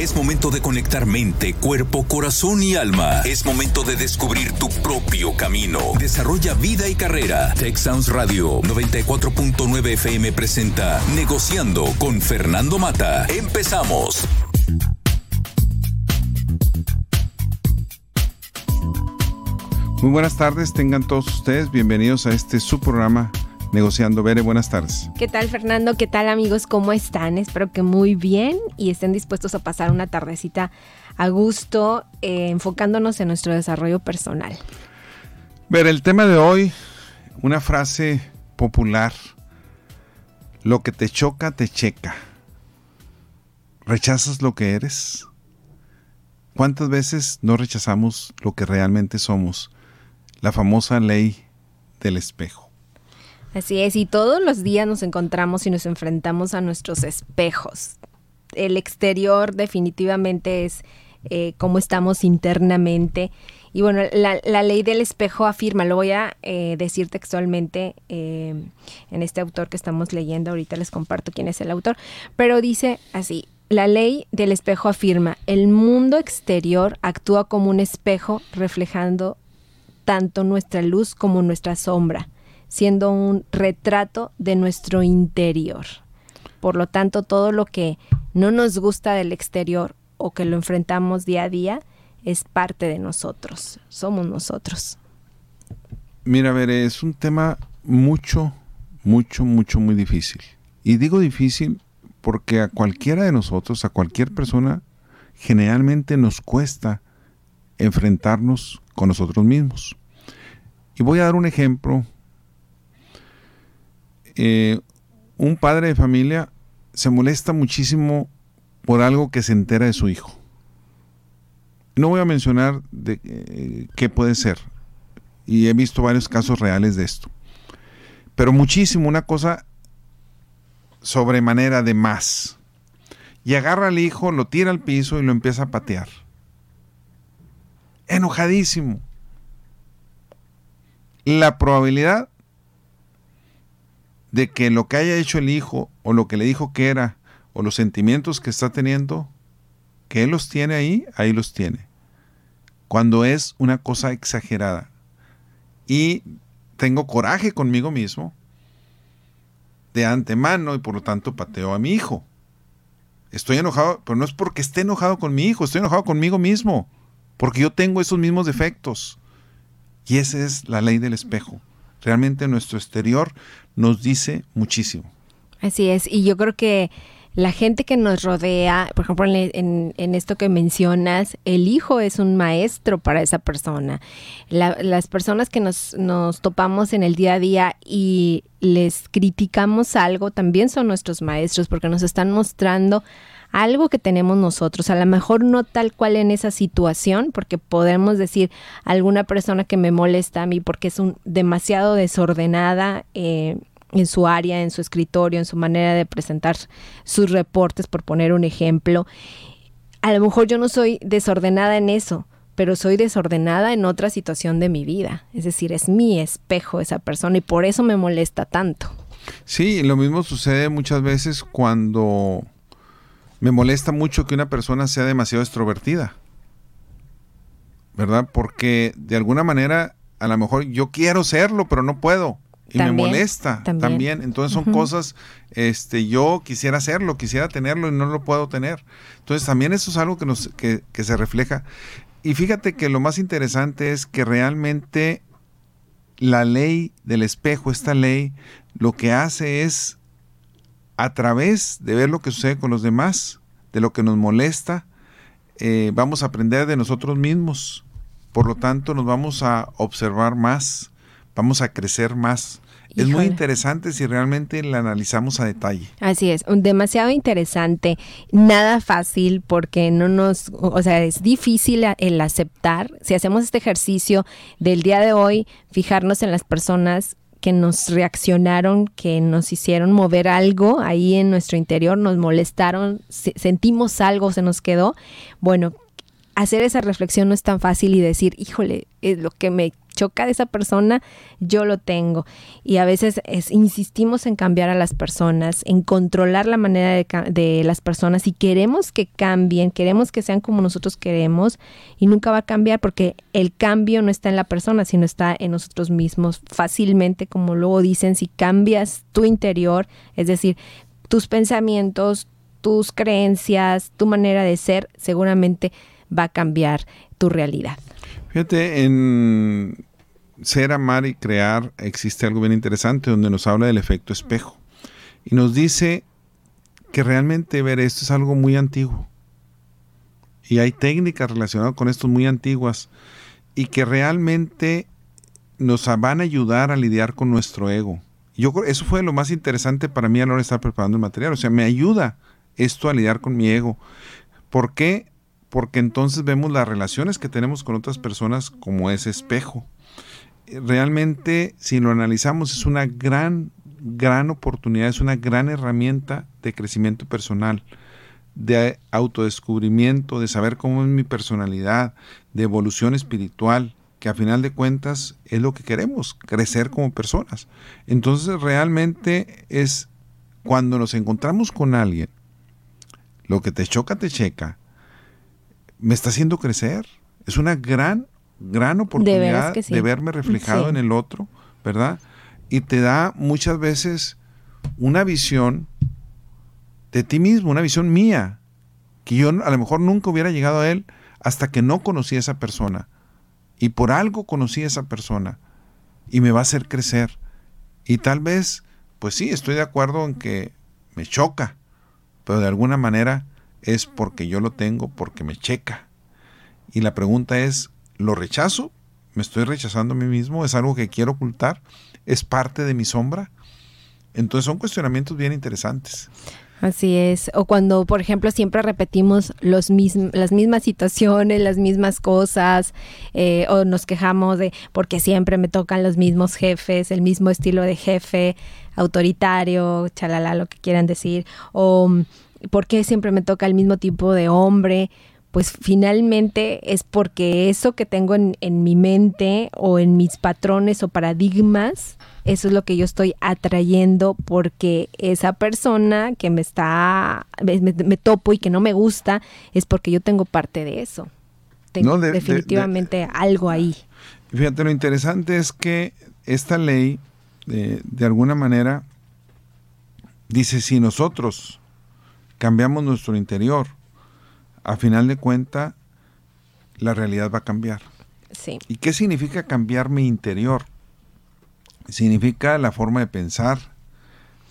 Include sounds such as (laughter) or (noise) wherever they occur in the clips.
Es momento de conectar mente, cuerpo, corazón y alma. Es momento de descubrir tu propio camino. Desarrolla vida y carrera. Tech Sounds Radio 94.9 FM presenta Negociando con Fernando Mata. Empezamos. Muy buenas tardes, tengan todos ustedes bienvenidos a este su programa Negociando Bere. Buenas tardes. ¿Qué tal Fernando? ¿Qué tal amigos? ¿Cómo están? Espero que muy bien y estén dispuestos a pasar una tardecita a gusto eh, enfocándonos en nuestro desarrollo personal. Ver, el tema de hoy, una frase popular, lo que te choca, te checa. ¿Rechazas lo que eres? ¿Cuántas veces no rechazamos lo que realmente somos? la famosa ley del espejo. Así es, y todos los días nos encontramos y nos enfrentamos a nuestros espejos. El exterior definitivamente es eh, cómo estamos internamente. Y bueno, la, ley del espejo afirma, lo voy a eh, decir textualmente eh, en este autor que estamos leyendo, ahorita les comparto quién es el autor, pero dice así, la ley del espejo afirma, el mundo exterior actúa como un espejo reflejando tanto nuestra luz como nuestra sombra, siendo un retrato de nuestro interior. Por lo tanto, todo lo que no nos gusta del exterior o que lo enfrentamos día a día es parte de nosotros, somos nosotros. Mira, ver, es un tema mucho, mucho, mucho, muy difícil. Y digo difícil porque a cualquiera de nosotros, a cualquier persona, generalmente nos cuesta enfrentarnos con nosotros mismos. Y voy a dar un ejemplo. Eh, un padre de familia se molesta muchísimo por algo que se entera de su hijo. No voy a mencionar eh, qué puede ser. Y he visto varios casos reales de esto. Pero muchísimo, una cosa sobremanera de más. Y agarra al hijo, lo tira al piso y lo empieza a patear. Enojadísimo la probabilidad de que lo que haya hecho el hijo o lo que le dijo que era o los sentimientos que está teniendo, que él los tiene ahí, ahí los tiene. Cuando es una cosa exagerada. Y tengo coraje conmigo mismo de antemano y por lo tanto pateo a mi hijo. Estoy enojado, pero no es porque esté enojado con mi hijo, estoy enojado conmigo mismo, porque yo tengo esos mismos defectos. Y esa es la ley del espejo. Realmente nuestro exterior nos dice muchísimo. Así es, y yo creo que la gente que nos rodea, por ejemplo, en, esto que mencionas, el hijo es un maestro para esa persona. las personas que nos, nos topamos en el día a día y les criticamos algo, también son nuestros maestros porque nos están mostrando algo que tenemos nosotros, a lo mejor no tal cual en esa situación, porque podemos decir alguna persona que me molesta a mí porque es un demasiado desordenada eh, en su área, en su escritorio, en su manera de presentar sus reportes, por poner un ejemplo. A lo mejor yo no soy desordenada en eso, pero soy desordenada en otra situación de mi vida. Es decir, es mi espejo esa persona y por eso me molesta tanto. Sí, lo mismo sucede muchas veces cuando me molesta mucho que una persona sea demasiado extrovertida. ¿Verdad? Porque de alguna manera, a lo mejor yo quiero serlo, pero no puedo. Y me molesta también. Entonces son cosas, este, yo quisiera hacerlo, quisiera tenerlo y no lo puedo tener. Entonces también eso es algo que, nos, que, que se refleja. Y fíjate que lo más interesante es que realmente la ley del espejo, esta ley, lo que hace es a través de ver lo que sucede con los demás, de lo que nos molesta, eh, vamos a aprender de nosotros mismos. Por lo tanto, nos vamos a observar más, vamos a crecer más. Es muy interesante si realmente la analizamos a detalle. Así es, demasiado interesante, nada fácil porque no nos, o sea, es difícil el aceptar. Si hacemos este ejercicio del día de hoy, fijarnos en las personas que nos reaccionaron, que nos hicieron mover algo ahí en nuestro interior, nos molestaron, sentimos algo, se nos quedó. Bueno, hacer esa reflexión no es tan fácil y decir, híjole, es lo que me choca de esa persona, yo lo tengo. Y a veces es, insistimos en cambiar a las personas, en controlar la manera de, de las personas y queremos que cambien, queremos que sean como nosotros queremos y nunca va a cambiar porque el cambio no está en la persona, sino está en nosotros mismos. Fácilmente, como luego dicen, si cambias tu interior, es decir, tus pensamientos, tus creencias, tu manera de ser, seguramente va a cambiar tu realidad. Fíjate, en ser, amar y crear existe algo bien interesante donde nos habla del efecto espejo. Y nos dice que realmente ver esto es algo muy antiguo. Y hay técnicas relacionadas con esto muy antiguas y que realmente nos van a ayudar a lidiar con nuestro ego. Yo eso fue lo más interesante para mí a la hora de estar preparando el material. O sea, me ayuda esto a lidiar con mi ego. ¿Por qué? Porque entonces vemos las relaciones que tenemos con otras personas como ese espejo. Realmente, si lo analizamos, es una gran, gran oportunidad, es una gran herramienta de crecimiento personal, de autodescubrimiento, de saber cómo es mi personalidad, de evolución espiritual, que a final de cuentas es lo que queremos, crecer como personas. Entonces realmente es cuando nos encontramos con alguien lo que te choca, te checa. Me está haciendo crecer. Es una gran, gran oportunidad de, verme reflejado en el otro, ¿verdad? Y te da muchas veces una visión de ti mismo, una visión mía, que yo a lo mejor nunca hubiera llegado a él hasta que no conocí a esa persona. Y por algo conocí a esa persona. Y me va a hacer crecer. Y tal vez, pues sí, estoy de acuerdo en que me choca pero de alguna manera es porque yo lo tengo, porque me checa. Y la pregunta es, ¿lo rechazo? ¿Me estoy rechazando a mí mismo? ¿Es algo que quiero ocultar? ¿Es parte de mi sombra? Entonces son cuestionamientos bien interesantes. Así es. O cuando, por ejemplo, siempre repetimos los las mismas situaciones, las mismas cosas, eh, o nos quejamos de porque siempre me tocan los mismos jefes, el mismo estilo de jefe, autoritario, chalala, lo que quieran decir, o por qué siempre me toca el mismo tipo de hombre, pues finalmente es porque eso que tengo en, en, mi mente o en mis patrones o paradigmas, eso es lo que yo estoy atrayendo porque esa persona que me está, me, topo y que no me gusta, es porque yo tengo parte de eso. Tengo definitivamente algo ahí. Fíjate, lo interesante es que esta ley de, alguna manera, dice, si nosotros cambiamos nuestro interior, a final de cuenta, la realidad va a cambiar. Sí. ¿Y qué significa cambiar mi interior? Significa la forma de pensar,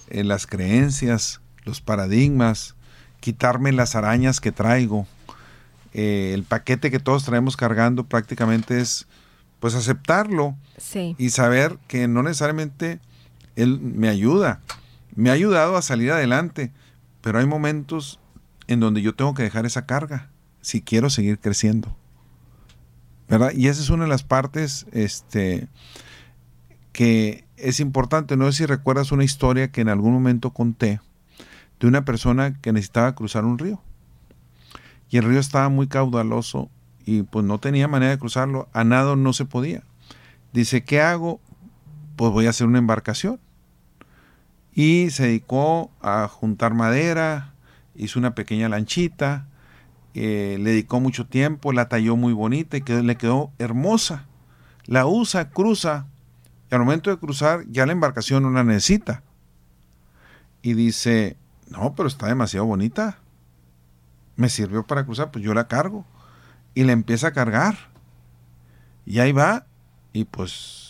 eh, las creencias, los paradigmas, quitarme las arañas que traigo. Eh, el paquete que todos traemos cargando prácticamente es pues aceptarlo y saber que no necesariamente él me ayuda. Me ha ayudado a salir adelante, pero hay momentos en donde yo tengo que dejar esa carga si quiero seguir creciendo. ¿Verdad? Y esa es una de las partes este, que es importante. No sé si recuerdas una historia que en algún momento conté de una persona que necesitaba cruzar un río. Y el río estaba muy caudaloso y pues no tenía manera de cruzarlo, a nado no se podía. Dice, ¿qué hago? Pues voy a hacer una embarcación. Y se dedicó a juntar madera, hizo una pequeña lanchita, eh, le dedicó mucho tiempo, la talló muy bonita y le quedó hermosa. La usa, cruza, y al momento de cruzar ya la embarcación no la necesita. Y dice, no, pero está demasiado bonita. Me sirvió para cruzar, pues yo la cargo y le empieza a cargar. Y ahí va, y pues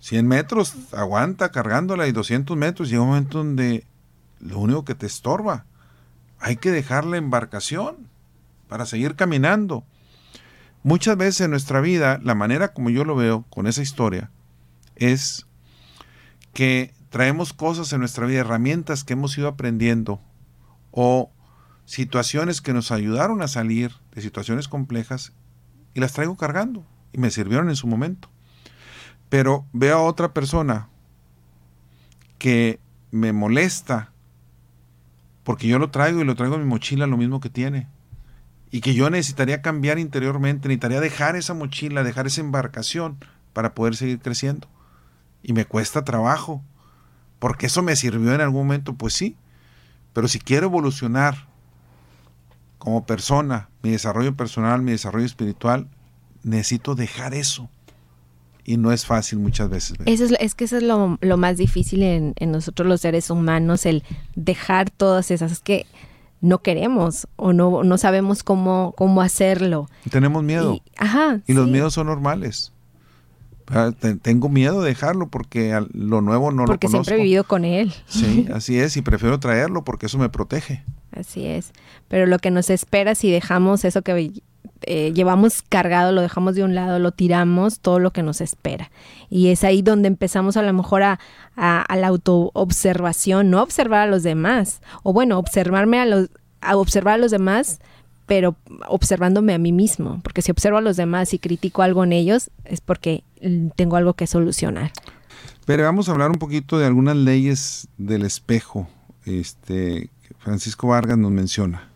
100 metros aguanta cargándola y 200 metros. Llega un momento donde lo único que te estorba, hay que dejar la embarcación para seguir caminando. Muchas veces en nuestra vida, la manera como yo lo veo con esa historia, es que traemos cosas en nuestra vida, herramientas que hemos ido aprendiendo o situaciones que nos ayudaron a salir de situaciones complejas y las traigo cargando y me sirvieron en su momento. Pero veo a otra persona que me molesta porque yo lo traigo y lo traigo en mi mochila lo mismo que tiene. y que yo necesitaría cambiar interiormente, necesitaría dejar esa mochila, dejar esa embarcación para poder seguir creciendo. Y me cuesta trabajo, porque eso me sirvió en algún momento, pues sí, pero si quiero evolucionar como persona, mi desarrollo personal, mi desarrollo espiritual, necesito dejar eso. Y no es fácil muchas veces. Eso es, es, que eso es lo, más difícil en, nosotros los seres humanos, el dejar todas esas. Es que no queremos o no, no sabemos cómo, cómo hacerlo. Tenemos miedo. Y, ajá, y los miedos son normales. Ah, tengo miedo de dejarlo porque lo nuevo no lo conozco. Porque siempre he vivido con él. Sí, (laughs) así es, y prefiero traerlo porque eso me protege. Así es. Pero lo que nos espera si dejamos eso que eh, llevamos cargado, lo dejamos de un lado, lo tiramos, todo lo que nos espera. Y es ahí donde empezamos a lo mejor a, a, la autoobservación, no observar a los demás, o bueno, observarme a los, a observar a los demás pero observándome a mí mismo, porque si observo a los demás y critico algo en ellos, es porque tengo algo que solucionar. Pero vamos a hablar un poquito de algunas leyes del espejo, este, Francisco Vargas nos menciona.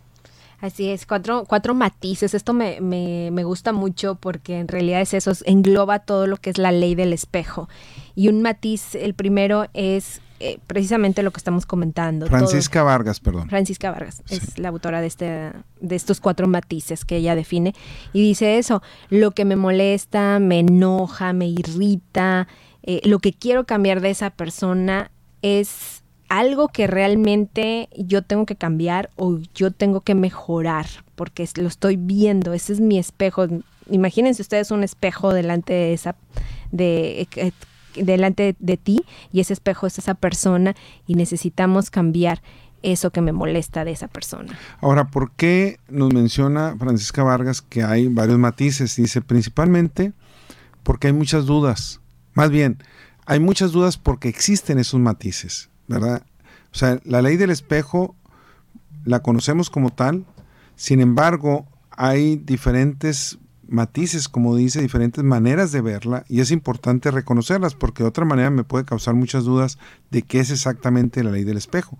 Así es, cuatro, cuatro matices. Esto me, me, me, gusta mucho porque en realidad es eso, engloba todo lo que es la ley del espejo. Y un matiz, el primero es eh, precisamente lo que estamos comentando. Francisca Vargas, perdón. Francisca Vargas es la autora de, este, de estos cuatro matices que ella define y dice eso, lo que me molesta, me enoja, me irrita, eh, lo que quiero cambiar de esa persona es algo que realmente yo tengo que cambiar o yo tengo que mejorar porque lo estoy viendo, ese es mi espejo. Imagínense ustedes un espejo delante de esa de eh, delante de ti y ese espejo es esa persona y necesitamos cambiar eso que me molesta de esa persona. Ahora, ¿por qué nos menciona Francisca Vargas que hay varios matices? Dice, principalmente porque hay muchas dudas. Más bien, hay muchas dudas porque existen esos matices, ¿verdad? O sea, la ley del espejo la conocemos como tal, sin embargo, hay diferentes matices, como dice, diferentes maneras de verla y es importante reconocerlas porque de otra manera me puede causar muchas dudas de qué es exactamente la ley del espejo.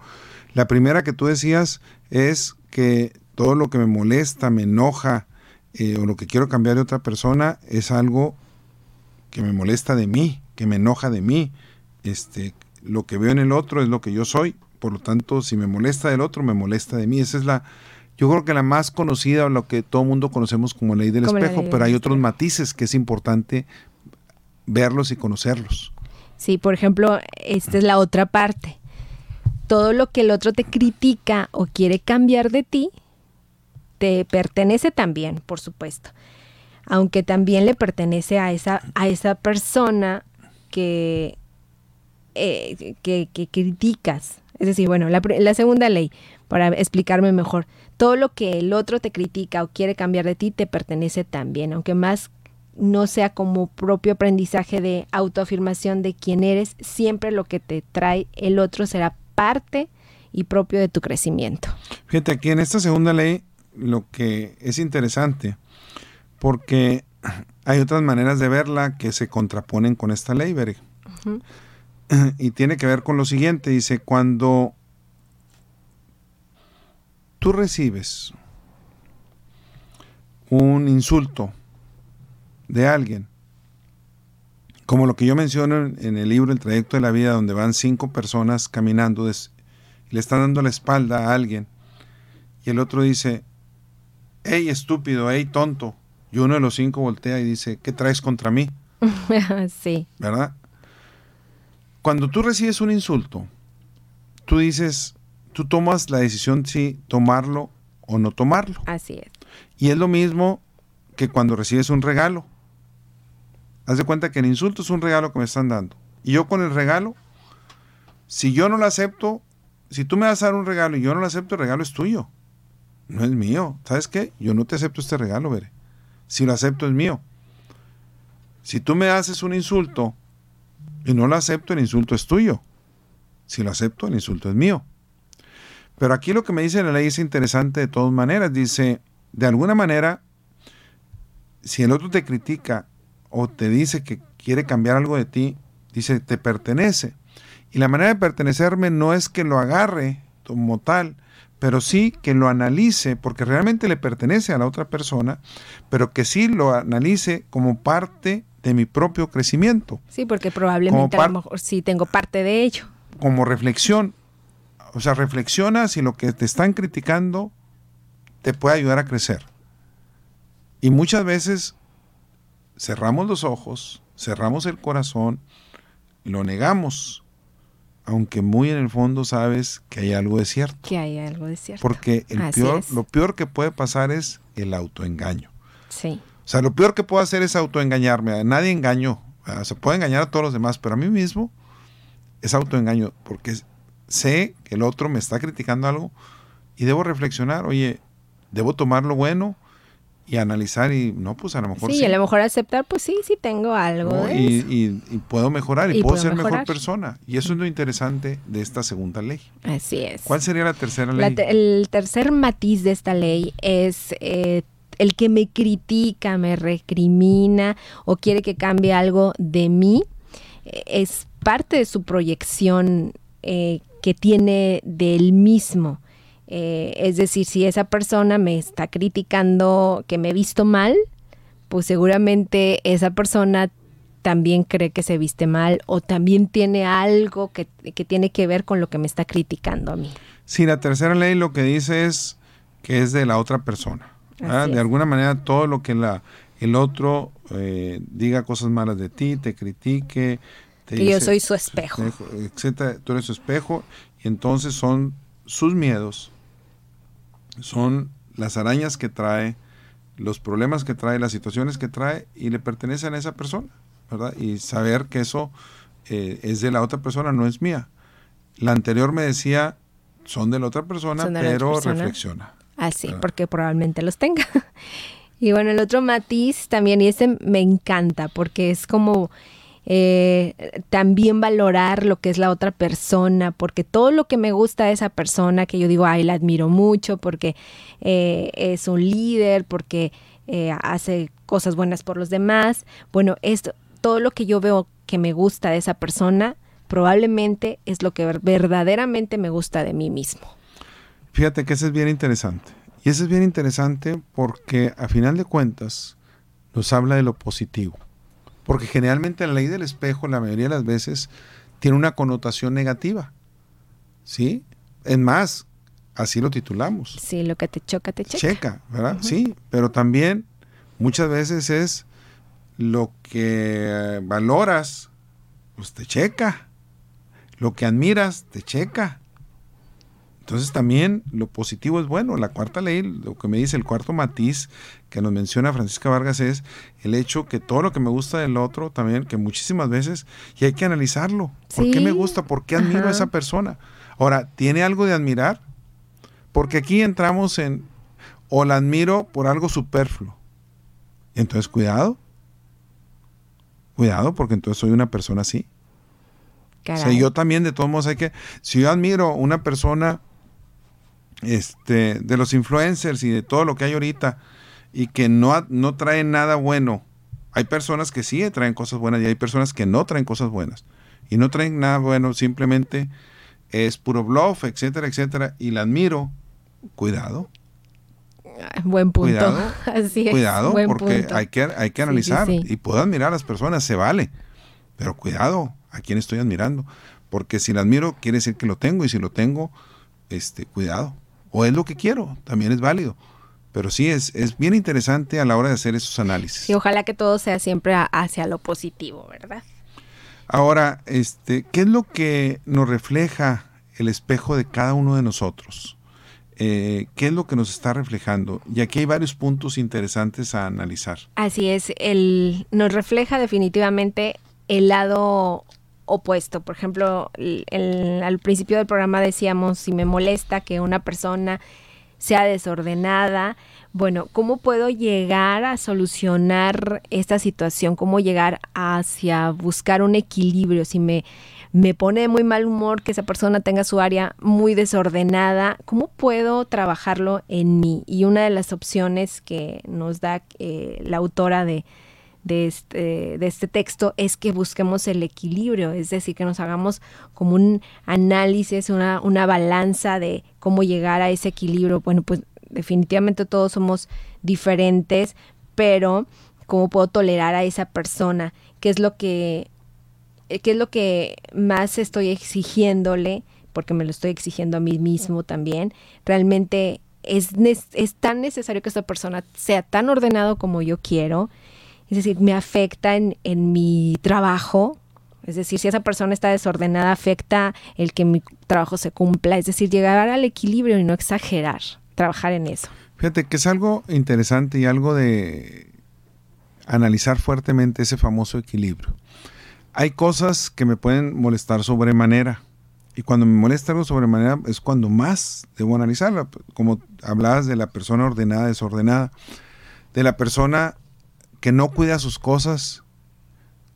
La primera que tú decías es que todo lo que me molesta, me enoja eh, o lo que quiero cambiar de otra persona es algo que me molesta de mí, que me enoja de mí. Este, lo que veo en el otro es lo que yo soy, por lo tanto, si me molesta del otro, me molesta de mí. Esa es la, yo creo que la más conocida, o lo que todo el mundo conocemos como ley del espejo, pero hay otros matices que es importante verlos y conocerlos. Sí, por ejemplo, esta es la otra parte. Todo lo que el otro te critica o quiere cambiar de ti, te pertenece también, por supuesto. Aunque también le pertenece a esa, a esa persona que, eh, que, criticas. Es decir, bueno, la, la segunda ley, para explicarme mejor, todo lo que el otro te critica o quiere cambiar de ti te pertenece también, aunque más no sea como propio aprendizaje de autoafirmación de quién eres, siempre lo que te trae el otro será parte y propio de tu crecimiento. Fíjate, aquí en esta segunda ley lo que es interesante, porque hay otras maneras de verla que se contraponen con esta ley, Berg. (clears throat) Y tiene que ver con lo siguiente, dice, cuando tú recibes un insulto de alguien, como lo que yo menciono en el libro El trayecto de la vida, donde van cinco personas caminando y le están dando la espalda a alguien, y el otro dice, hey estúpido, hey tonto, y uno de los cinco voltea y dice, ¿qué traes contra mí? (laughs) sí. ¿Verdad? Cuando tú recibes un insulto, tú dices, tú tomas la decisión si tomarlo o no tomarlo. Así es. Y es lo mismo que cuando recibes un regalo. Haz de cuenta que el insulto es un regalo que me están dando. Y yo con el regalo, si yo no lo acepto, si tú me vas a dar un regalo y yo no lo acepto, el regalo es tuyo. No es mío. ¿Sabes qué? Yo no te acepto este regalo, veré. Si lo acepto es mío. Si tú me haces un insulto y no lo acepto, el insulto es tuyo. Si lo acepto, el insulto es mío. Pero aquí lo que me dice la ley es interesante de todas maneras. Dice, de alguna manera, si el otro te critica o te dice que quiere cambiar algo de ti, dice, te pertenece. Y la manera de pertenecerme no es que lo agarre como tal, pero sí que lo analice, porque realmente le pertenece a la otra persona, pero que sí lo analice como parte de mi propio crecimiento. Sí, porque probablemente a lo mejor sí tengo parte de ello. Como reflexión, o sea, reflexiona si lo que te están criticando te puede ayudar a crecer. Y muchas veces cerramos los ojos, cerramos el corazón, lo negamos, aunque muy en el fondo sabes que hay algo de cierto. Que hay algo de cierto. Porque el peor, lo peor que puede pasar es el autoengaño. Sí. O sea, lo peor que puedo hacer es autoengañarme. A nadie engaño. Se puede engañar a todos los demás, pero a mí mismo es autoengaño porque sé que el otro me está criticando algo y debo reflexionar, oye, debo tomar lo bueno y analizar y no, pues a lo mejor sí. Sí, a lo mejor aceptar, pues sí, sí tengo algo. y, puedo mejorar y, puedo ser mejor persona. Y eso es lo interesante de esta segunda ley. Así es. ¿Cuál sería la tercera ley? el tercer matiz de esta ley es eh, el que me critica, me recrimina o quiere que cambie algo de mí. Eh, es parte de su proyección eh, que tiene del mismo. Eh, es decir, si esa persona me está criticando que me he visto mal, pues seguramente esa persona también cree que se viste mal o también tiene algo que, tiene que ver con lo que me está criticando a mí. Sí, la tercera ley lo que dice es que es de la otra persona. De alguna manera todo lo que la, el otro eh, diga cosas malas de ti, te critique. Te que yo soy su espejo. etcétera, tú eres su espejo y entonces son sus miedos, son las arañas que trae, los problemas que trae, las situaciones que trae y le pertenecen a esa persona, ¿verdad? Y saber que eso eh, es de la otra persona, no es mía. La anterior me decía, son de la otra persona, pero reflexiona. Así, ah, porque probablemente los tenga. (laughs) y bueno, el otro matiz también, y ese me encanta, porque es como eh, también valorar lo que es la otra persona, porque todo lo que me gusta de esa persona, que yo digo, ay, la admiro mucho, porque eh, es un líder, porque eh, hace cosas buenas por los demás, bueno, esto, todo lo que yo veo que me gusta de esa persona, probablemente es lo que verdaderamente me gusta de mí mismo. Fíjate que eso es bien interesante. Y eso es bien interesante porque a final de cuentas nos habla de lo positivo. Porque generalmente la ley del espejo, la mayoría de las veces, tiene una connotación negativa. ¿Sí? Es más, así lo titulamos. Sí, lo que te choca, te checa. Checa, ¿verdad? Sí, pero también muchas veces es lo que valoras, pues te checa. Lo que admiras, te checa. Entonces también lo positivo es bueno. La cuarta ley, lo que me dice el cuarto matiz que nos menciona Francisca Vargas es el hecho que todo lo que me gusta del otro también, que muchísimas veces, y hay que analizarlo. ¿Por qué me gusta? ¿Por qué admiro a esa persona? Ahora, ¿tiene algo de admirar? Porque aquí entramos en, o la admiro por algo superfluo. Entonces, cuidado. Cuidado, porque entonces soy una persona así. O sea, yo también, de todos modos, hay que. Si yo admiro una persona este, de los influencers y de todo lo que hay ahorita y que no, no traen nada bueno. Hay personas que sí traen cosas buenas y hay personas que no traen cosas buenas. Y no traen nada bueno, simplemente es puro bluff, etcétera, etcétera. Y la admiro. Cuidado. Buen punto. Cuidado, (laughs) Así es. cuidado porque hay que, hay que analizar. Y puedo admirar a las personas, se vale. Pero cuidado a quién estoy admirando. Porque si la admiro, quiere decir que lo tengo. Y si lo tengo, este, cuidado o es lo que quiero, también es válido. Pero sí, es, es bien interesante a la hora de hacer esos análisis. Y ojalá que todo sea siempre hacia lo positivo, ¿verdad? Ahora, este, ¿qué es lo que nos refleja el espejo de cada uno de nosotros? Eh, ¿Qué es lo que nos está reflejando? Y aquí hay varios puntos interesantes a analizar. Así es, el, nos refleja definitivamente el lado opuesto. Por ejemplo, al principio del programa decíamos, si me molesta que una persona sea desordenada, bueno, ¿cómo puedo llegar a solucionar esta situación? ¿Cómo llegar hacia buscar un equilibrio? Si me, me pone de muy mal humor que esa persona tenga su área muy desordenada, ¿cómo puedo trabajarlo en mí? Y una de las opciones que nos da eh, la autora de, de este, de este texto es que busquemos el equilibrio, es decir, que nos hagamos como un análisis, una, una balanza de cómo llegar a ese equilibrio. Bueno, pues definitivamente todos somos diferentes, pero cómo puedo tolerar a esa persona, qué es lo que, qué es lo que más estoy exigiéndole, porque me lo estoy exigiendo a mí mismo también. Realmente es, es tan necesario que esta persona sea tan ordenado como yo quiero. Es decir, me afecta en, en mi trabajo, es decir, si esa persona está desordenada, afecta el que mi trabajo se cumpla. Es decir, llegar al equilibrio y no exagerar, trabajar en eso. Fíjate que es algo interesante y algo de analizar fuertemente ese famoso equilibrio. Hay cosas que me pueden molestar sobremanera. Y cuando me molesta algo sobremanera es cuando más debo analizarla. Como hablabas de la persona ordenada, desordenada. De la persona que no cuida sus cosas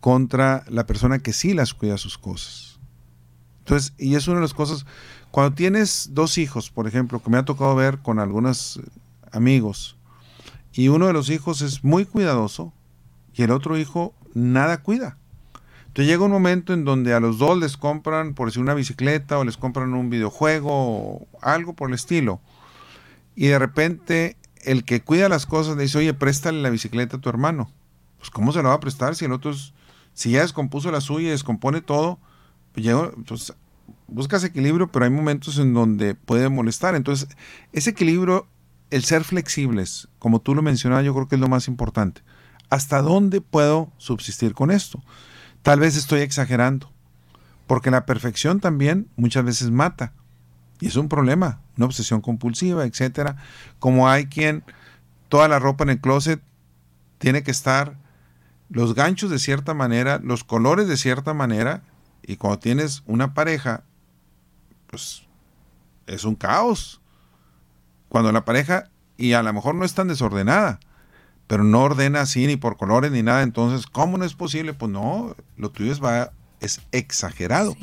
contra la persona que sí las cuida sus cosas. Entonces, y es una de las cosas, cuando tienes dos hijos, por ejemplo, que me ha tocado ver con algunos amigos, y uno de los hijos es muy cuidadoso y el otro hijo nada cuida. Entonces llega un momento en donde a los dos les compran, por decir, una bicicleta o les compran un videojuego o algo por el estilo. Y de repente el que cuida las cosas le dice, oye, préstale la bicicleta a tu hermano. Pues ¿cómo se la va a prestar si el otro es, si ya descompuso la suya y descompone todo? Pues, pues buscas equilibrio, pero hay momentos en donde puede molestar. Entonces, ese equilibrio el ser flexibles, como tú lo mencionabas, yo creo que es lo más importante. ¿Hasta dónde puedo subsistir con esto? Tal vez estoy exagerando, porque la perfección también muchas veces mata. Y es un problema, una obsesión compulsiva, etcétera. Como hay quien toda la ropa en el closet tiene que estar los ganchos de cierta manera, los colores de cierta manera, y cuando tienes una pareja, pues es un caos. Cuando la pareja, y a lo mejor no es tan desordenada, pero no ordena así ni por colores ni nada, entonces, ¿cómo no es posible? Pues no, lo tuyo es, va, es exagerado.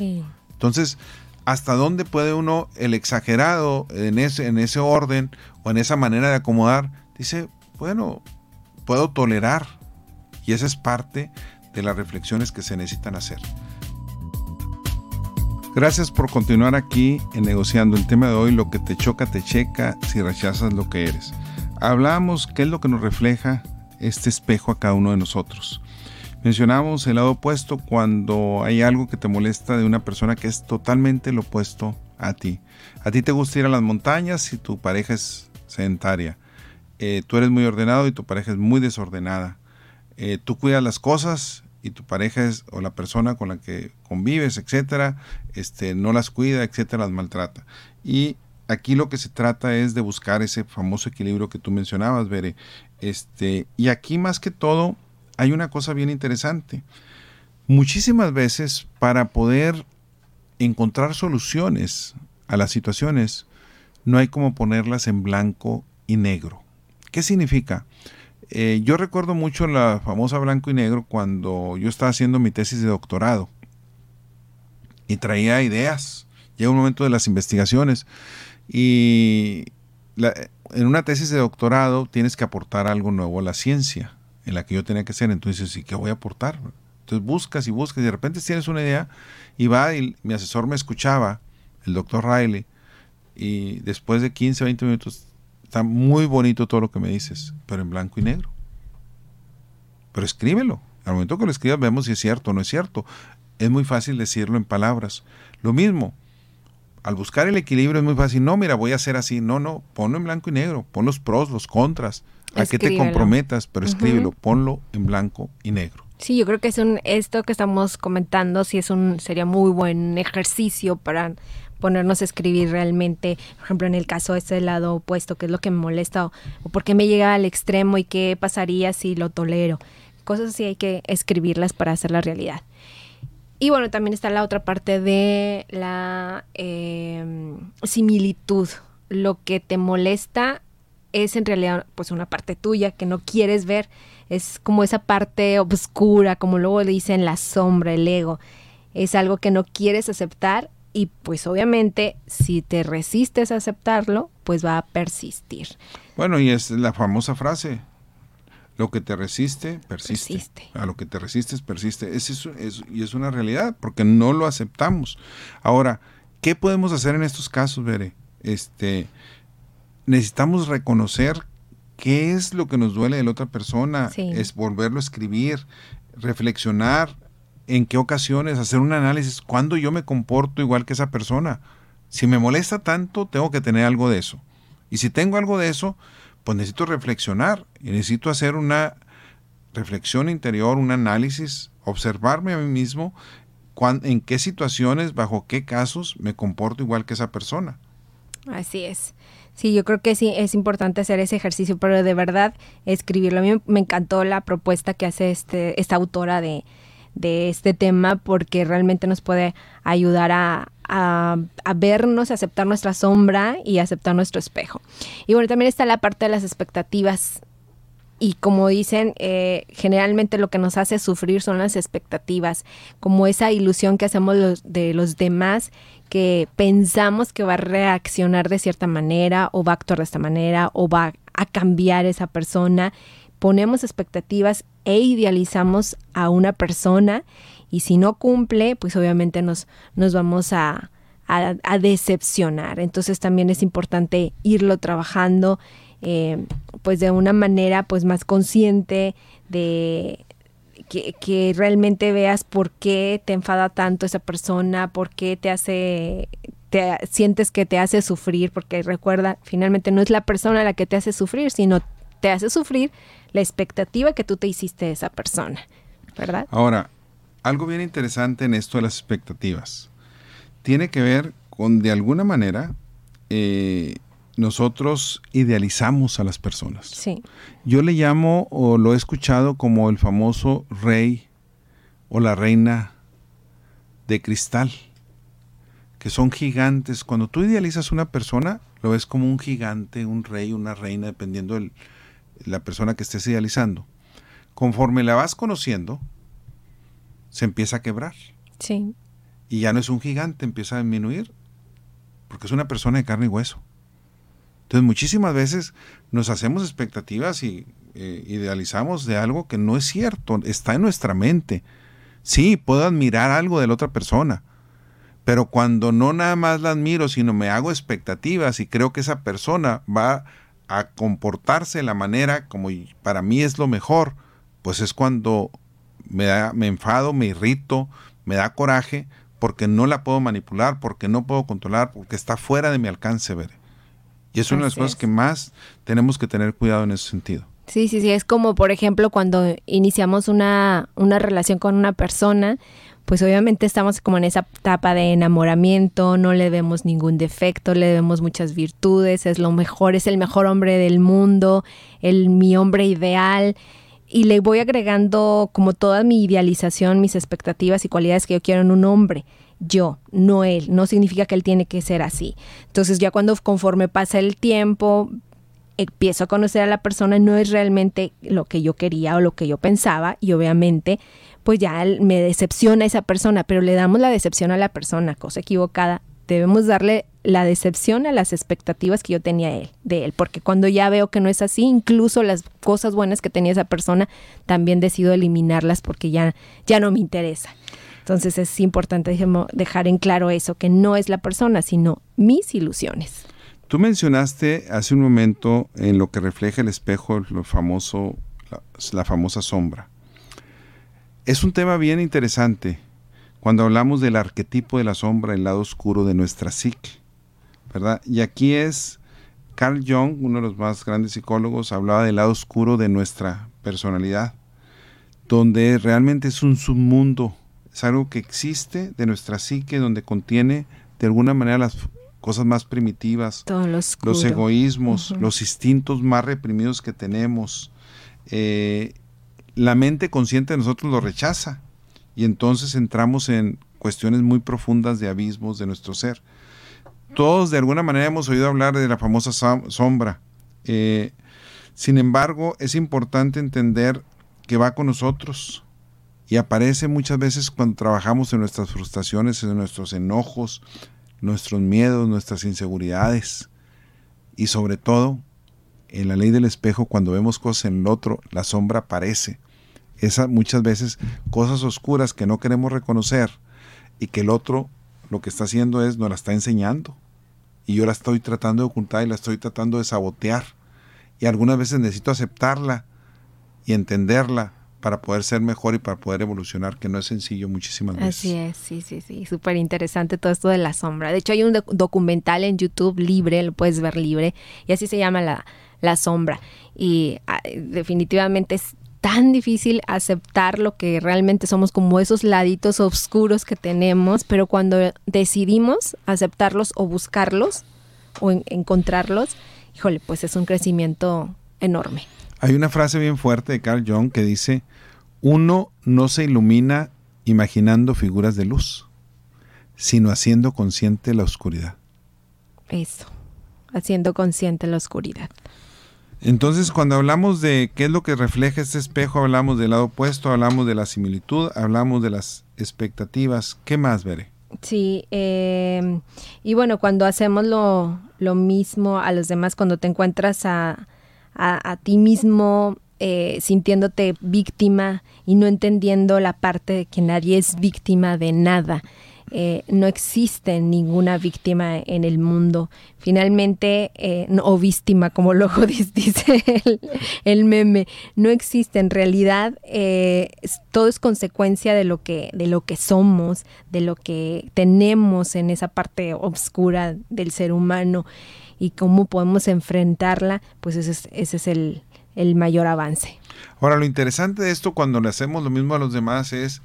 Entonces, ¿hasta dónde puede uno, el exagerado en ese, en ese orden o en esa manera de acomodar? Dice, bueno, puedo tolerar. Y esa es parte de las reflexiones que se necesitan hacer. Gracias por continuar aquí en negociando el tema de hoy, lo que te choca, te checa si rechazas lo que eres. Hablamos qué es lo que nos refleja este espejo a cada uno de nosotros. Mencionamos el lado opuesto cuando hay algo que te molesta de una persona que es totalmente lo opuesto a ti. A ti te gusta ir a las montañas y tu pareja es sedentaria. Eh, tú eres muy ordenado y tu pareja es muy desordenada. Eh, tú cuidas las cosas y tu pareja es, o la persona con la que convives, etcétera, este, no las cuida, etcétera, las maltrata. Y aquí lo que se trata es de buscar ese famoso equilibrio que tú mencionabas, Bere. Este, y aquí más que todo hay una cosa bien interesante. Muchísimas veces para poder encontrar soluciones a las situaciones, no hay como ponerlas en blanco y negro. ¿Qué significa? Eh, yo recuerdo mucho la famosa blanco y negro cuando yo estaba haciendo mi tesis de doctorado y traía ideas. Llega un momento de las investigaciones y en una tesis de doctorado tienes que aportar algo nuevo a la ciencia en la que yo tenía que hacer. Entonces, ¿y qué voy a aportar? Entonces buscas y buscas y de repente tienes una idea y va y mi asesor me escuchaba, el doctor Riley, y después de 15, 20 minutos Está muy bonito todo lo que me dices, pero en blanco y negro. Pero escríbelo. Al momento que lo escribas vemos si es cierto o no es cierto. Es muy fácil decirlo en palabras. Lo mismo, al buscar el equilibrio es muy fácil. No, mira, voy a hacer así. No, no, ponlo en blanco y negro. Pon los pros, los contras. A qué te comprometas, pero escríbelo. Ponlo en blanco y negro. Sí, yo creo que es un esto que estamos comentando sí es un sería muy buen ejercicio para ponernos a escribir realmente, por ejemplo, en el caso de este lado opuesto, qué es lo que me molesta o, por qué me llega al extremo y qué pasaría si lo tolero. Cosas así hay que escribirlas para hacer la realidad. Y bueno, también está la otra parte de la em, similitud. Lo que te molesta es en realidad pues una parte tuya que no quieres ver. Es como esa parte oscura, como luego dicen la sombra, el ego. Es algo que no quieres aceptar y pues obviamente si te resistes a aceptarlo, pues va a persistir. Bueno, y es la famosa frase, Lo que te resiste, persiste. A lo que te resistes, persiste. Es eso, y es una realidad, porque no lo aceptamos. Ahora, ¿qué podemos hacer en estos casos, Bere? Este, necesitamos reconocer qué es lo que nos duele de la otra persona, es volverlo a escribir, reflexionar en qué ocasiones, hacer un análisis, cuándo yo me comporto igual que esa persona. Si me molesta tanto, tengo que tener algo de eso. Y si tengo algo de eso, pues necesito reflexionar y necesito hacer una reflexión interior, un análisis, observarme a mí mismo en qué situaciones, bajo qué casos me comporto igual que esa persona. Así es. Sí, yo creo que sí es importante hacer ese ejercicio, pero de verdad escribirlo. A mí me encantó la propuesta que hace este, esta autora de, este tema porque realmente nos puede ayudar a, a, vernos, aceptar nuestra sombra y aceptar nuestro espejo. Y bueno, también está la parte de las expectativas. Y como dicen, eh, generalmente lo que nos hace sufrir son las expectativas, como esa ilusión que hacemos de los demás, que pensamos que va a reaccionar de cierta manera o va a actuar de esta manera o va a cambiar esa persona. Ponemos expectativas e idealizamos a una persona y si no cumple, pues obviamente nos, nos vamos a, a, decepcionar. Entonces también es importante irlo trabajando eh, pues de una manera pues más consciente de que, que, realmente veas por qué te enfada tanto esa persona, por qué te hace, te sientes que te hace sufrir, porque recuerda, finalmente no es la persona la que te hace sufrir, sino te hace sufrir la expectativa que tú te hiciste de esa persona, ¿verdad? Ahora, algo bien interesante en esto de las expectativas. Tiene que ver con, de alguna manera, eh, nosotros idealizamos a las personas. Sí. Yo le llamo o lo he escuchado como el famoso rey o la reina de cristal, que son gigantes. Cuando tú idealizas una persona, lo ves como un gigante, un rey, una reina, dependiendo del, la persona que estés idealizando, conforme la vas conociendo, se empieza a quebrar. Sí. Y ya no es un gigante, empieza a disminuir, porque es una persona de carne y hueso. Entonces muchísimas veces nos hacemos expectativas y eh, idealizamos de algo que no es cierto, está en nuestra mente. Sí, puedo admirar algo de la otra persona, pero cuando no nada más la admiro, sino me hago expectativas y creo que esa persona va a comportarse de la manera como para mí es lo mejor, pues es cuando me, da, me enfado, me irrito, me da coraje, porque no la puedo manipular, porque no puedo controlar, porque está fuera de mi alcance, ver. Y es una de las cosas que más tenemos que tener cuidado en ese sentido. Sí, sí, sí, es como por ejemplo cuando iniciamos una, una relación con una persona, pues obviamente estamos como en esa etapa de enamoramiento, no le vemos ningún defecto, le vemos muchas virtudes, es lo mejor, es el mejor hombre del mundo, el mi hombre ideal y le voy agregando como toda mi idealización, mis expectativas y cualidades que yo quiero en un hombre. Yo, no él, no significa que él tiene que ser así. Entonces ya cuando conforme pasa el tiempo, empiezo a conocer a la persona, no es realmente lo que yo quería o lo que yo pensaba y obviamente pues ya me decepciona esa persona, pero le damos la decepción a la persona, cosa equivocada. Debemos darle la decepción a las expectativas que yo tenía él, de él, porque cuando ya veo que no es así, incluso las cosas buenas que tenía esa persona, también decido eliminarlas porque ya, ya no me interesa. Entonces es importante dejar en claro eso, que no es la persona, sino mis ilusiones. Tú mencionaste hace un momento en lo que refleja el espejo, lo famoso, la famosa sombra. Es un tema bien interesante cuando hablamos del arquetipo de la sombra, el lado oscuro de nuestra psique, ¿verdad? Y aquí es Carl Jung, uno de los más grandes psicólogos, hablaba del lado oscuro de nuestra personalidad, donde realmente es un submundo, es algo que existe de nuestra psique, donde contiene de alguna manera las cosas más primitivas, los egoísmos, los instintos más reprimidos que tenemos, eh, la mente consciente de nosotros lo rechaza y entonces entramos en cuestiones muy profundas de abismos de nuestro ser. Todos de alguna manera hemos oído hablar de la famosa sombra. Eh, sin embargo, es importante entender que va con nosotros y aparece muchas veces cuando trabajamos en nuestras frustraciones, en nuestros enojos, nuestros miedos, nuestras inseguridades y sobre todo en la ley del espejo, cuando vemos cosas en el otro, la sombra aparece. Esas muchas veces cosas oscuras que no queremos reconocer y que el otro lo que está haciendo es nos la está enseñando. Y yo la estoy tratando de ocultar y la estoy tratando de sabotear. Y algunas veces necesito aceptarla y entenderla para poder ser mejor y para poder evolucionar, que no es sencillo muchísimas veces. Así es, sí, sí, sí, súper interesante todo esto de la sombra. De hecho, hay un documental en YouTube libre, lo puedes ver libre, y así se llama La, la Sombra. Y ah, definitivamente es tan difícil aceptar lo que realmente somos como esos laditos oscuros que tenemos, pero cuando decidimos aceptarlos o buscarlos o encontrarlos, híjole, pues es un crecimiento enorme. Hay una frase bien fuerte de Carl Jung que dice, uno no se ilumina imaginando figuras de luz, sino haciendo consciente la oscuridad. Eso, haciendo consciente la oscuridad. Entonces, cuando hablamos de qué es lo que refleja este espejo, hablamos del lado opuesto, hablamos de la similitud, hablamos de las expectativas. ¿Qué más, veré? Sí, em, y bueno, cuando hacemos lo, lo, mismo a los demás, cuando te encuentras a, a ti mismo eh, sintiéndote víctima y no entendiendo la parte de que nadie es víctima de nada. Eh, no existe ninguna víctima en el mundo. Finalmente, eh, o víctima, como luego (laughs) dice el, meme, no existe. En realidad, todo es consecuencia de lo, que, de lo que somos, de lo que tenemos en esa parte oscura del ser humano y cómo podemos enfrentarla, pues ese es el, el mayor avance. Ahora, lo interesante de esto cuando le hacemos lo mismo a los demás es,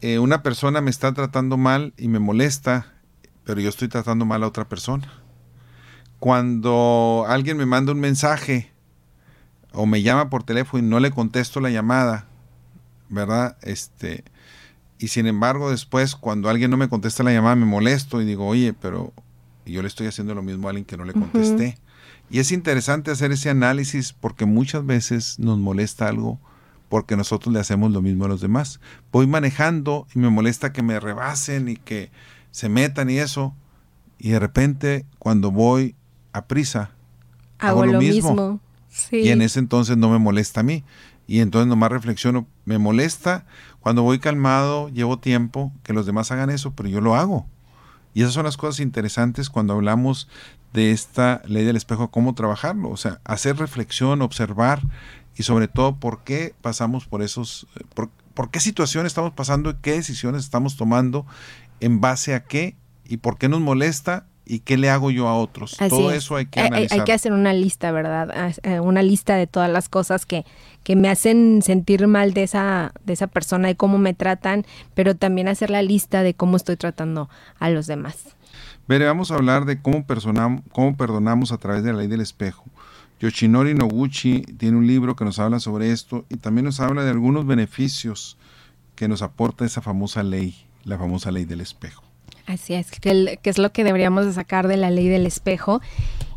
eh, una persona me está tratando mal y me molesta, pero yo estoy tratando mal a otra persona. Cuando alguien me manda un mensaje o me llama por teléfono y no le contesto la llamada, ¿verdad? Este, y sin embargo después cuando alguien no me contesta la llamada me molesto y digo, oye, pero yo le estoy haciendo lo mismo a alguien que no le contesté. Y es interesante hacer ese análisis porque muchas veces nos molesta algo porque nosotros le hacemos lo mismo a los demás. Voy manejando y me molesta que me rebasen y que se metan y eso. Y de repente cuando voy a prisa, hago, lo, mismo. Y en ese entonces no me molesta a mí. Y entonces nomás reflexiono, me molesta cuando voy calmado, llevo tiempo que los demás hagan eso, pero yo lo hago. Y esas son las cosas interesantes cuando hablamos de esta ley del espejo, cómo trabajarlo, o sea, hacer reflexión, observar y sobre todo por qué pasamos por esos, por, qué situaciones estamos pasando y qué decisiones estamos tomando, en base a qué y por qué nos molesta y qué le hago yo a otros. Todo eso hay que analizar. Hay, que hacer una lista, ¿verdad? Eh, una lista de todas las cosas que, que me hacen sentir mal de esa, de esa persona y cómo me tratan, pero también hacer la lista de cómo estoy tratando a los demás. Veré, vamos a hablar de cómo, cómo perdonamos a través de la ley del espejo. Yoshinori Noguchi tiene un libro que nos habla sobre esto y también nos habla de algunos beneficios que nos aporta esa famosa ley, la famosa ley del espejo. Así es, que, es lo que deberíamos de sacar de la ley del espejo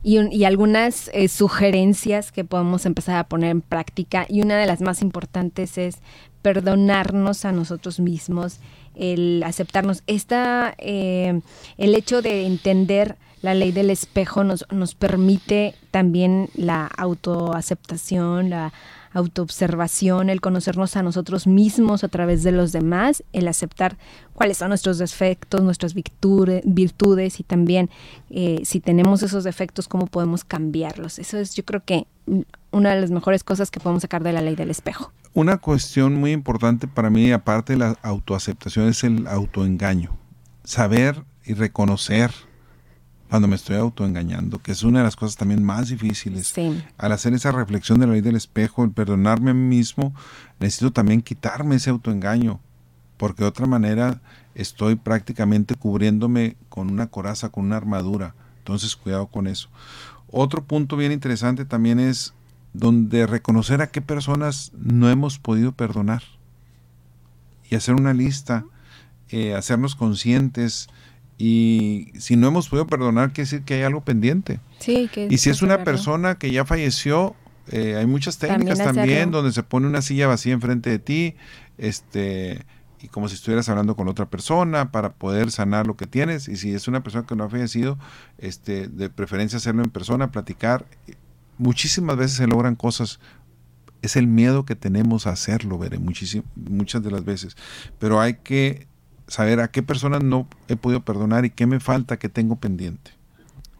y, algunas eh, sugerencias que podemos empezar a poner en práctica. Y una de las más importantes es perdonarnos a nosotros mismos el aceptarnos. Esta, eh, el hecho de entender la ley del espejo nos, nos permite también la autoaceptación, la autoobservación, el conocernos a nosotros mismos a través de los demás, el aceptar cuáles son nuestros defectos, nuestras virtudes, y también eh, si tenemos esos defectos, cómo podemos cambiarlos. Eso es yo creo que una de las mejores cosas que podemos sacar de la ley del espejo. Una cuestión muy importante para mí, aparte de la autoaceptación, es el autoengaño. Saber y reconocer cuando me estoy autoengañando, que es una de las cosas también más difíciles. Al hacer esa reflexión de la ley del espejo, el perdonarme a mí mismo, necesito también quitarme ese autoengaño, porque de otra manera estoy prácticamente cubriéndome con una coraza, con una armadura. Entonces, cuidado con eso. Otro punto bien interesante también es donde reconocer a qué personas no hemos podido perdonar y hacer una lista, eh, hacernos conscientes y si no hemos podido perdonar, quiere decir que hay algo pendiente. Sí, que y si es una persona que ya falleció, eh, hay muchas técnicas también, donde se pone una silla vacía enfrente de ti, este y como si estuvieras hablando con otra persona para poder sanar lo que tienes y si es una persona que no ha fallecido, este de preferencia hacerlo en persona, platicar muchísimas veces se logran cosas. Es el miedo que tenemos a hacerlo, veré, muchas de las veces. Pero hay que saber a qué personas no he podido perdonar y qué me falta, que tengo pendiente.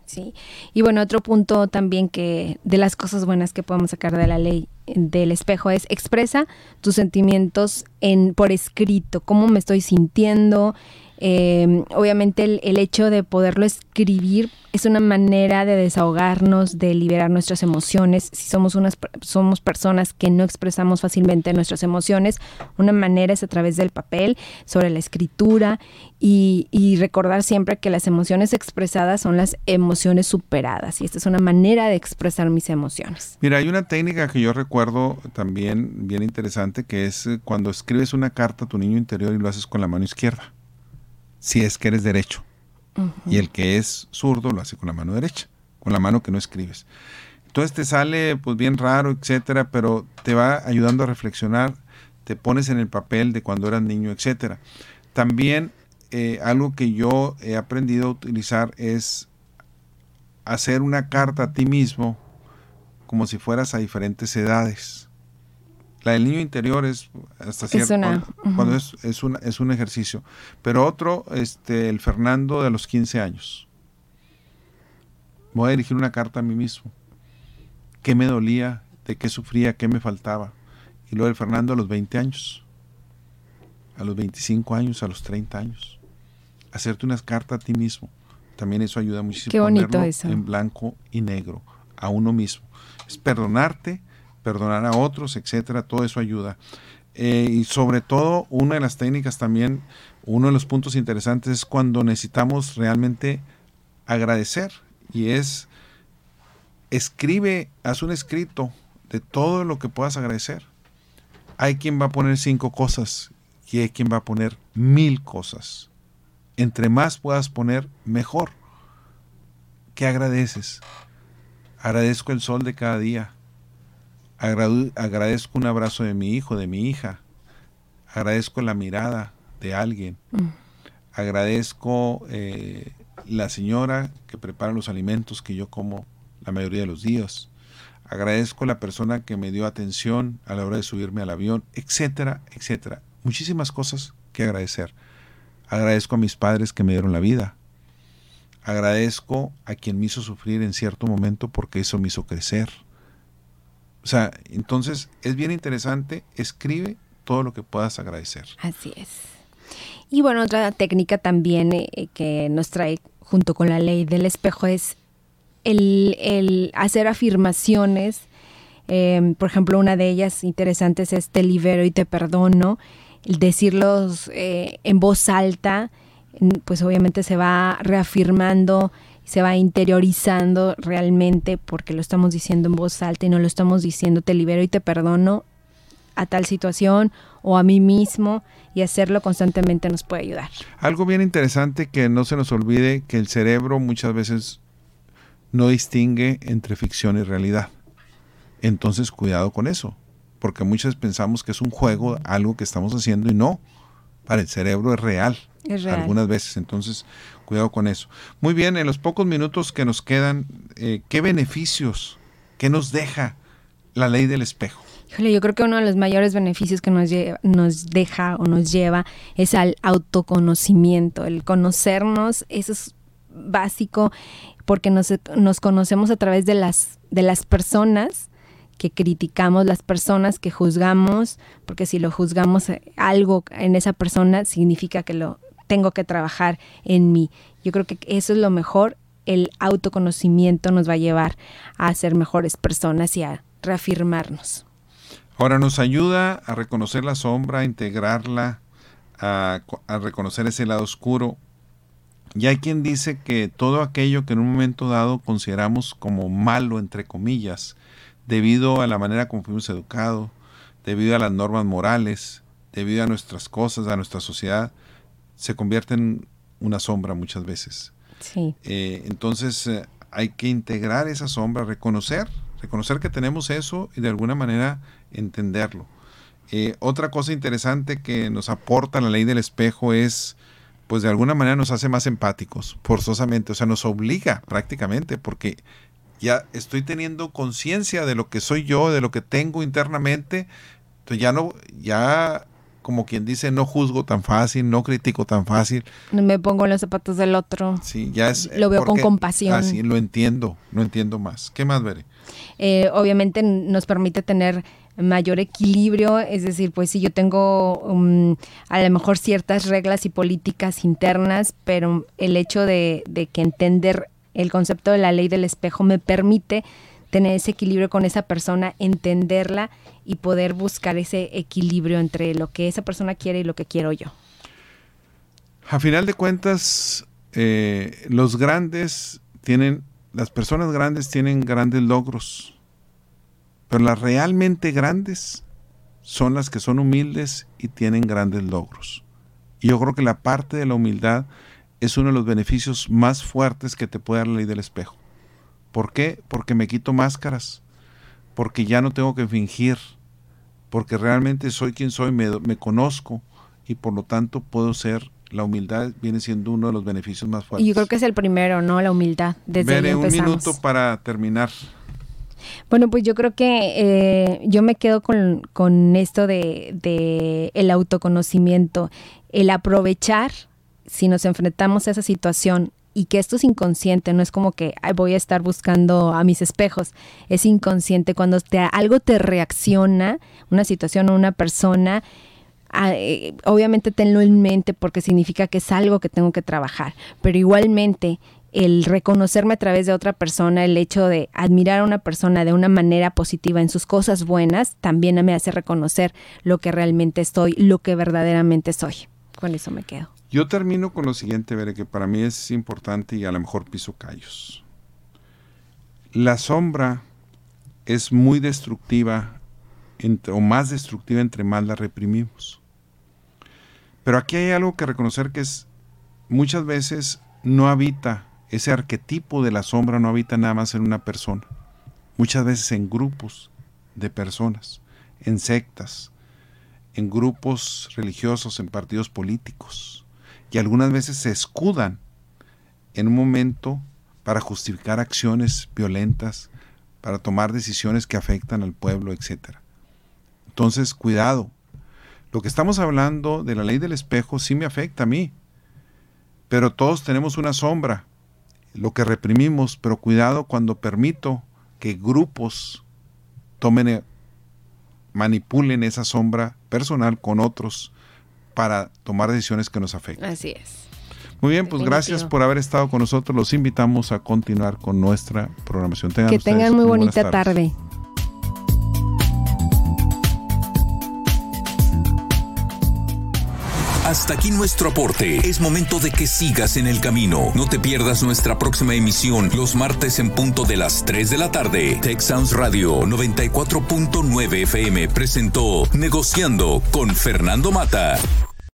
Sí. Y bueno, otro punto también que de las cosas buenas que podemos sacar de la ley del espejo es expresa tus sentimientos en por escrito, cómo me estoy sintiendo, eh, obviamente el, hecho de poderlo escribir es una manera de desahogarnos, de liberar nuestras emociones. Si somos unas somos personas que no expresamos fácilmente nuestras emociones, una manera es a través del papel, sobre la escritura y, y recordar siempre que las emociones expresadas son las emociones superadas y esta es una manera de expresar mis emociones. Mira, hay una técnica que yo recuerdo también bien interesante que es eh, cuando escribes una carta a tu niño interior y lo haces con la mano izquierda si es que eres derecho. Y el que es zurdo lo hace con la mano derecha, con la mano que no escribes. Entonces te sale pues bien raro, etcétera, pero te va ayudando a reflexionar, te pones en el papel de cuando eras niño, etcétera. También eh, algo que yo he aprendido a utilizar es hacer una carta a ti mismo como si fueras a diferentes edades. La del niño interior es hasta cierto cuando, es, es, es, un ejercicio. Pero otro, este, el Fernando de los 15 años. Voy a dirigir una carta a mí mismo. ¿Qué me dolía? ¿De qué sufría? ¿Qué me faltaba? Y luego el Fernando a los 20 años. A los 25 años, a los 30 años. Hacerte unas cartas a ti mismo. También eso ayuda muchísimo. Qué bonito eso. En blanco y negro. A uno mismo. Es perdonarte perdonar a otros, etcétera, todo eso ayuda. Eh, y sobre todo, una de las técnicas también, uno de los puntos interesantes es cuando necesitamos realmente agradecer y es escribe, haz un escrito de todo lo que puedas agradecer. Hay quien va a poner cinco cosas y hay quien va a poner mil cosas. Entre más puedas poner, mejor. ¿Qué agradeces? Agradezco el sol de cada día agradezco un abrazo de mi hijo, de mi hija. Agradezco la mirada de alguien. Mm. Agradezco eh, la señora que prepara los alimentos que yo como la mayoría de los días. Agradezco la persona que me dio atención a la hora de subirme al avión, etcétera, etcétera. Muchísimas cosas que agradecer. Agradezco a mis padres que me dieron la vida. Agradezco a quien me hizo sufrir en cierto momento porque eso me hizo crecer o sea, entonces es bien interesante, escribe todo lo que puedas agradecer. Así es. Y bueno, otra técnica también eh, que nos trae junto con la ley del espejo es el, hacer afirmaciones. Em, por ejemplo, una de ellas interesantes es te libero y te perdono. El decirlos eh, en voz alta, pues obviamente se va reafirmando se va interiorizando realmente porque lo estamos diciendo en voz alta y no lo estamos diciendo te libero y te perdono a tal situación o a mí mismo y hacerlo constantemente nos puede ayudar. Algo bien interesante que no se nos olvide que el cerebro muchas veces no distingue entre ficción y realidad. Entonces cuidado con eso, porque muchas pensamos que es un juego, algo que estamos haciendo y no, para el cerebro es real. Es real. Algunas veces, entonces Cuidado con eso. Muy bien, en los pocos minutos que nos quedan, eh, ¿qué beneficios, qué nos deja la ley del espejo? Híjole, yo creo que uno de los mayores beneficios que nos, nos deja o nos lleva es al autoconocimiento, el conocernos, eso es básico porque nos, nos conocemos a través de las, de las personas que criticamos, las personas que juzgamos, porque si lo juzgamos eh, algo en esa persona significa que lo tengo que trabajar en mí. Yo creo que eso es lo mejor. El autoconocimiento nos va a llevar a ser mejores personas y a reafirmarnos. Ahora nos ayuda a reconocer la sombra, a integrarla, a, reconocer ese lado oscuro. Y hay quien dice que todo aquello que en un momento dado consideramos como malo, entre comillas, debido a la manera como fuimos educados, debido a las normas morales, debido a nuestras cosas, a nuestra sociedad, se convierte en una sombra muchas veces. Sí. Eh, entonces eh, hay que integrar esa sombra, reconocer, reconocer que tenemos eso y de alguna manera entenderlo. Eh, otra cosa interesante que nos aporta la ley del espejo es, pues de alguna manera nos hace más empáticos, forzosamente, o sea, nos obliga prácticamente, porque ya estoy teniendo conciencia de lo que soy yo, de lo que tengo internamente, entonces ya no, ya como quien dice, no juzgo tan fácil, no critico tan fácil. Me pongo en los zapatos del otro. Sí, ya es. Lo veo con compasión. Así lo entiendo, lo entiendo más. ¿Qué más veré? Eh, obviamente nos permite tener mayor equilibrio, es decir, pues si yo tengo um, a lo mejor ciertas reglas y políticas internas, pero el hecho de, de que entender el concepto de la ley del espejo me permite tener ese equilibrio con esa persona, entenderla y poder buscar ese equilibrio entre lo que esa persona quiere y lo que quiero yo. A final de cuentas, eh, los grandes tienen, las personas grandes tienen grandes logros, pero las realmente grandes son las que son humildes y tienen grandes logros. Y yo creo que la parte de la humildad es uno de los beneficios más fuertes que te puede dar la ley del espejo. ¿Por qué? Porque me quito máscaras, porque ya no tengo que fingir, porque realmente soy quien soy, me, conozco y por lo tanto puedo ser la humildad viene siendo uno de los beneficios más fuertes. Y yo creo que es el primero, ¿no? La humildad. Desde un minuto para terminar. Bueno, pues yo creo que eh, yo me quedo con, esto de, de, el autoconocimiento, el aprovechar si nos enfrentamos a esa situación y que esto es inconsciente, no es como que voy a estar buscando a mis espejos, es inconsciente cuando te, algo te reacciona, una situación o una persona, ah, eh, obviamente tenlo en mente porque significa que es algo que tengo que trabajar, pero igualmente el reconocerme a través de otra persona, el hecho de admirar a una persona de una manera positiva en sus cosas buenas, también me hace reconocer lo que realmente estoy, lo que verdaderamente soy. Con eso me quedo. Yo termino con lo siguiente, Veré, que para mí es importante y a lo mejor piso callos. La sombra es muy destructiva o más destructiva entre más la reprimimos. Pero aquí hay algo que reconocer que es muchas veces no habita, ese arquetipo de la sombra no habita nada más en una persona, muchas veces en grupos de personas, en sectas, en grupos religiosos, en partidos políticos y algunas veces se escudan en un momento para justificar acciones violentas, para tomar decisiones que afectan al pueblo, etc. Entonces, cuidado. Lo que estamos hablando de la ley del espejo sí me afecta a mí, pero todos tenemos una sombra, lo que reprimimos, pero cuidado cuando permito que grupos tomen, eh, manipulen esa sombra personal con otros para tomar decisiones que nos afecten. Así es. Muy bien, pues gracias por haber estado con nosotros. Los invitamos a continuar con nuestra programación. que tengan muy bonita tarde. Hasta aquí nuestro aporte. Es momento de que sigas en el camino. No te pierdas nuestra próxima emisión los martes en punto de las 3 de la tarde. Tech Sounds Radio 94.9 FM presentó Negociando con Fernando Mata.